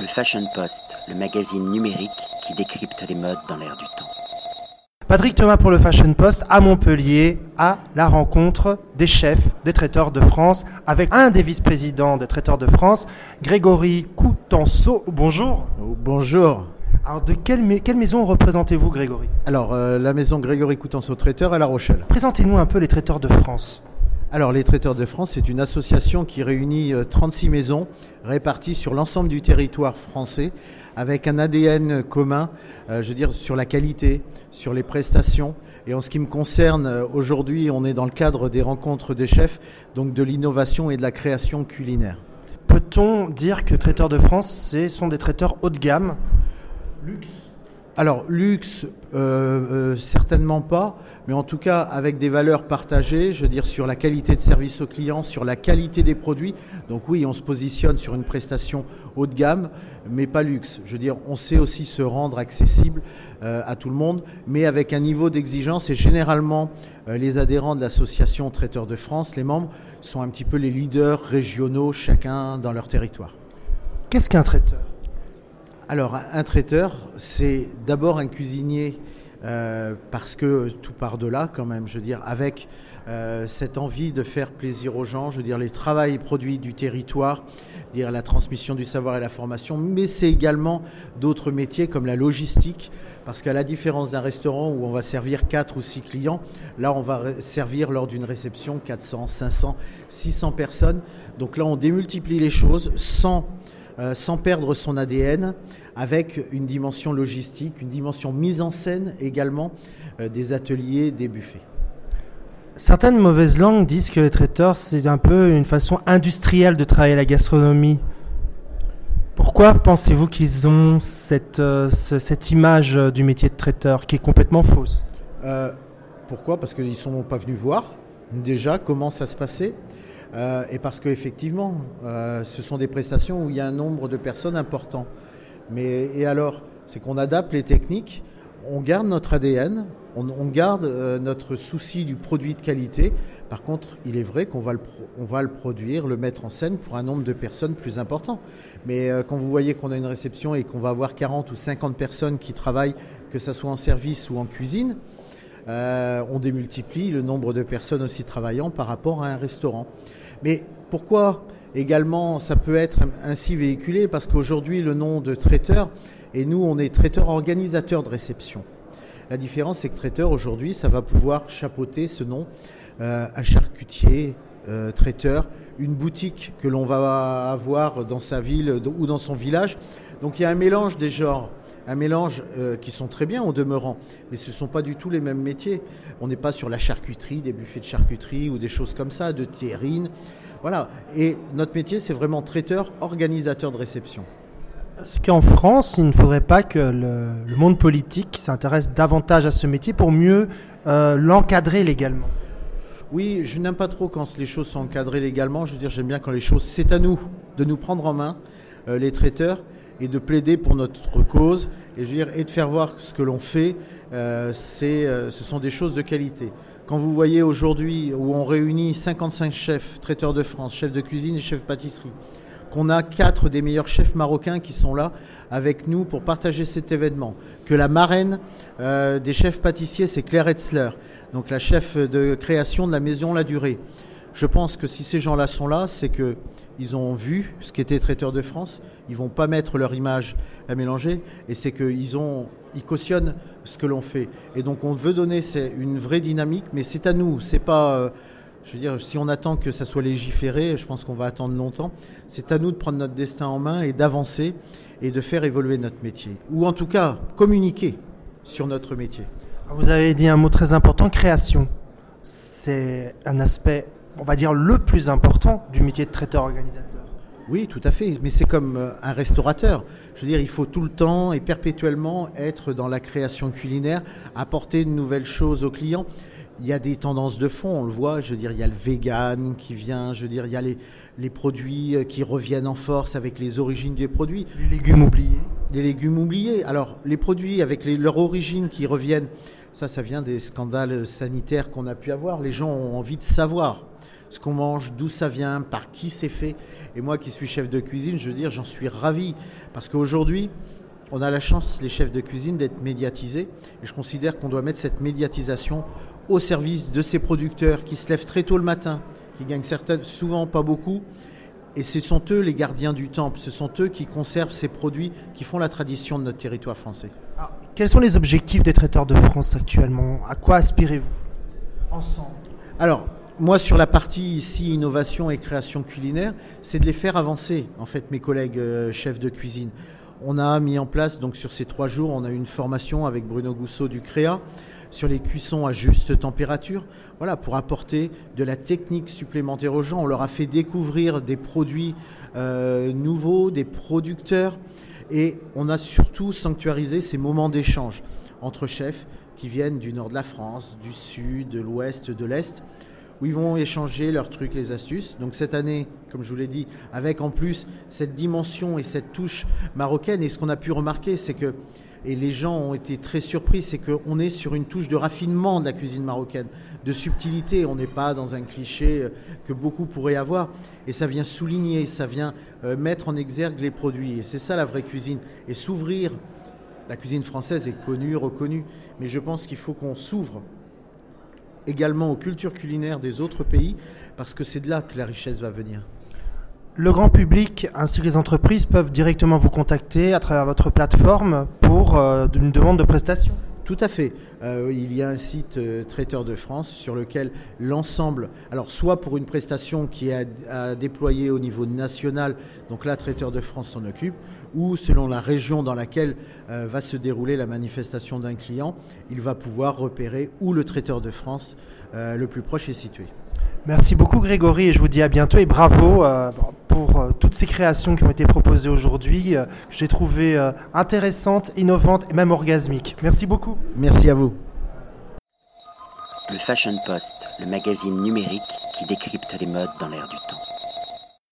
Le Fashion Post, le magazine numérique qui décrypte les modes dans l'air du temps. Patrick Thomas pour le Fashion Post à Montpellier, à la rencontre des chefs des traiteurs de France, avec un des vice-présidents des traiteurs de France, Grégory Coutenceau. Bonjour. Bonjour. Alors, de quelle, quelle maison représentez-vous, Grégory? Alors, euh, la maison Grégory Coutenceau Traiteur à La Rochelle. Présentez-nous un peu les traiteurs de France. Alors, les Traiteurs de France, c'est une association qui réunit 36 euh, maisons réparties sur l'ensemble du territoire français avec un ADN commun, euh, je veux dire, sur la qualité, sur les prestations. Et en ce qui me concerne, euh, aujourd'hui, on est dans le cadre des rencontres des chefs, donc de l'innovation et de la création culinaire. Peut-on dire que Traiteurs de France, ce sont des traiteurs haut de gamme? Luxe alors, luxe, euh, euh, certainement pas, mais en tout cas avec des valeurs partagées, je veux dire sur la qualité de service au client, sur la qualité des produits. Donc oui, on se positionne sur une prestation haut de gamme, mais pas luxe. Je veux dire, on sait aussi se rendre accessible euh, à tout le monde, mais avec un niveau d'exigence. Et généralement, les adhérents de l'association Traiteurs de France, les membres, sont un petit peu les leaders régionaux, chacun dans leur territoire. Qu'est-ce qu'un traiteur? Alors, un traiteur, c'est d'abord un cuisinier euh, parce que tout part de là, quand même, je veux dire, avec euh, cette envie de faire plaisir aux gens, je veux dire, les travaux et produits du territoire, dire la transmission du savoir et la formation, mais c'est également d'autres métiers comme la logistique, parce qu'à la différence d'un restaurant où on va servir 4 ou 6 clients, là on va servir lors d'une réception 400, 500, 600 personnes. Donc là on démultiplie les choses sans euh, sans perdre son ADN, avec une dimension logistique, une dimension mise en scène également euh, des ateliers, des buffets. Certaines mauvaises langues disent que les traiteurs, c'est un peu une façon industrielle de travailler la gastronomie. Pourquoi pensez-vous qu'ils ont cette, euh, cette image du métier de traiteur qui est complètement fausse? Pourquoi? Parce qu'ils ne sont pas venus voir déjà comment ça se passait? Euh, et parce qu'effectivement, euh, ce sont des prestations où il y a un nombre de personnes important. Mais et alors, c'est qu'on adapte les techniques, on garde notre ADN, on, garde euh, notre souci du produit de qualité. Par contre, il est vrai qu'on va, le va le produire, le mettre en scène pour un nombre de personnes plus important. Mais quand vous voyez qu'on a une réception et qu'on va avoir 40 ou 50 personnes qui travaillent, que ce soit en service ou en cuisine, euh, on démultiplie le nombre de personnes aussi travaillant par rapport à un restaurant. Mais pourquoi également ça peut être ainsi véhiculé? Parce qu'aujourd'hui, le nom de traiteur, et nous, on est traiteur organisateur de réception. La différence, c'est que traiteur, aujourd'hui, ça va pouvoir chapeauter ce nom, euh, un charcutier, euh, traiteur, une boutique que l'on va avoir dans sa ville ou dans son village. Donc il y a un mélange des genres un mélange euh, qui sont très bien en demeurant, mais ce ne sont pas du tout les mêmes métiers. On n'est pas sur la charcuterie, des buffets de charcuterie ou des choses comme ça, de terrine. Voilà. Et notre métier, c'est vraiment traiteur, organisateur de réception. Est-ce qu'en France, il ne faudrait pas que le, monde politique s'intéresse davantage à ce métier pour mieux euh, l'encadrer légalement oui, je n'aime pas trop quand les choses sont encadrées légalement. Je veux dire, j'aime bien quand les choses. C'est à nous de nous prendre en main, euh, les traiteurs, et de plaider pour notre cause et, de faire voir ce que l'on fait, euh, euh, ce sont des choses de qualité. Quand vous voyez aujourd'hui où on réunit 55 chefs, traiteurs de France, chefs de cuisine et chefs pâtisserie, qu'on a quatre des meilleurs chefs marocains qui sont là avec nous pour partager cet événement, que la marraine euh, des chefs pâtissiers, c'est Claire Etzler, donc la chef de création de la Maison La Durée. Je pense que si ces gens-là sont là, c'est que ils ont vu ce qu'était Traiteur de France, ils vont pas mettre leur image à mélanger, et c'est qu'ils ont, ils cautionnent ce que l'on fait. Et donc on veut donner une vraie dynamique, mais c'est à nous, c'est pas, euh, je veux dire, si on attend que ça soit légiféré, je pense qu'on va attendre longtemps. C'est à nous de prendre notre destin en main et d'avancer et de faire évoluer notre métier, ou en tout cas communiquer sur notre métier. Vous avez dit un mot très important, création. C'est un aspect on va dire, le plus important du métier de traiteur-organisateur. Oui, tout à fait. Mais c'est comme euh, un restaurateur. Je veux dire, il faut tout le temps et perpétuellement être dans la création culinaire, apporter de nouvelles choses aux clients. Il y a des tendances de fond, on le voit. Je veux dire, il y a le vegan qui vient. Je veux dire, il y a les, les produits euh, qui reviennent en force avec les origines des produits. Les légumes oubliés. Des légumes oubliés. Alors, les produits avec leur origine qui reviennent, ça, ça vient des scandales sanitaires qu'on a pu avoir. Les gens ont envie de savoir ce qu'on mange, d'où ça vient, par qui c'est fait. Et moi qui suis chef de cuisine, je veux dire, j'en suis ravi. Parce qu'aujourd'hui, on a la chance, les chefs de cuisine, d'être médiatisés. Et je considère qu'on doit mettre cette médiatisation au service de ces producteurs qui se lèvent très tôt le matin, qui gagnent certaines, souvent pas beaucoup. Et ce sont eux les gardiens du temple, ce sont eux qui conservent ces produits qui font la tradition de notre territoire français. Alors, quels sont les objectifs des traiteurs de France actuellement? À quoi aspirez-vous? Ensemble Alors, moi, sur la partie ici innovation et création culinaire, c'est de les faire avancer, en fait, mes collègues euh, chefs de cuisine. On a mis en place, donc sur ces trois jours, on a eu une formation avec Bruno Gousseau du CREA sur les cuissons à juste température, voilà, pour apporter de la technique supplémentaire aux gens. On leur a fait découvrir des produits euh, nouveaux, des producteurs, et on a surtout sanctuarisé ces moments d'échange entre chefs qui viennent du nord de la France, du sud, de l'ouest, de l'est, où ils vont échanger leurs trucs, les astuces. Donc cette année, comme je vous l'ai dit, avec en plus cette dimension et cette touche marocaine, et ce qu'on a pu remarquer, c'est que, et les gens ont été très surpris, c'est qu'on est sur une touche de raffinement de la cuisine marocaine, de subtilité, on n'est pas dans un cliché euh, que beaucoup pourraient avoir, et ça vient souligner, ça vient euh, mettre en exergue les produits, et c'est ça la vraie cuisine, et s'ouvrir. La cuisine française est connue, reconnue, mais je pense qu'il faut qu'on s'ouvre également aux cultures culinaires des autres pays, parce que c'est de là que la richesse va venir. Le grand public ainsi que les entreprises peuvent directement vous contacter à travers votre plateforme pour euh, une demande de prestation. Tout à fait. Euh, il y a un site euh, Traiteur de France sur lequel l'ensemble, alors soit pour une prestation qui est à, à déployer au niveau national, donc là Traiteur de France s'en occupe, ou selon la région dans laquelle euh, va se dérouler la manifestation d'un client, il va pouvoir repérer où le Traiteur de France euh, le plus proche est situé. Merci beaucoup Grégory et je vous dis à bientôt et bravo euh, pour euh, toutes ces créations qui ont été proposées aujourd'hui. euh, que J'ai trouvé euh, intéressantes, innovantes et même orgasmiques. Merci beaucoup. Merci à vous. Le Fashion Post, le magazine numérique qui décrypte les modes dans l'air du temps.